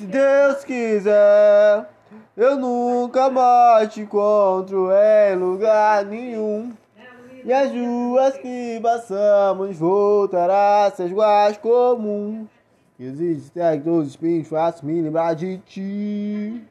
Se Deus quiser, eu nunca mais te encontro em lugar nenhum. E as ruas que passamos voltará a ser iguais comuns. Existe até que todos os espinhos façam me lembrar de ti.